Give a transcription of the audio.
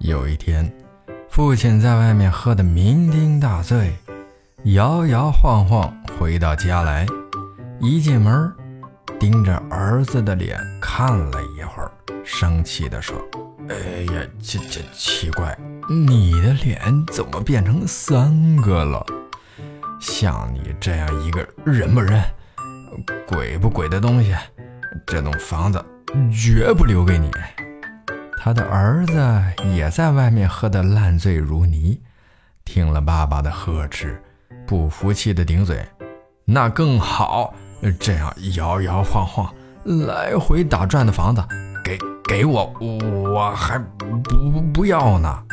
有一天，父亲在外面喝得酩酊大醉，摇摇晃晃回到家来，一进门，盯着儿子的脸看了一会儿，生气地说：“哎呀，这这奇怪，你的脸怎么变成三个了？像你这样一个人不人、鬼不鬼的东西，这栋房子绝不留给你。”他的儿子也在外面喝得烂醉如泥。听了爸爸的呵斥不服气的顶嘴那更好这样摇摇晃晃来回打转的房子给给我我还不不要呢。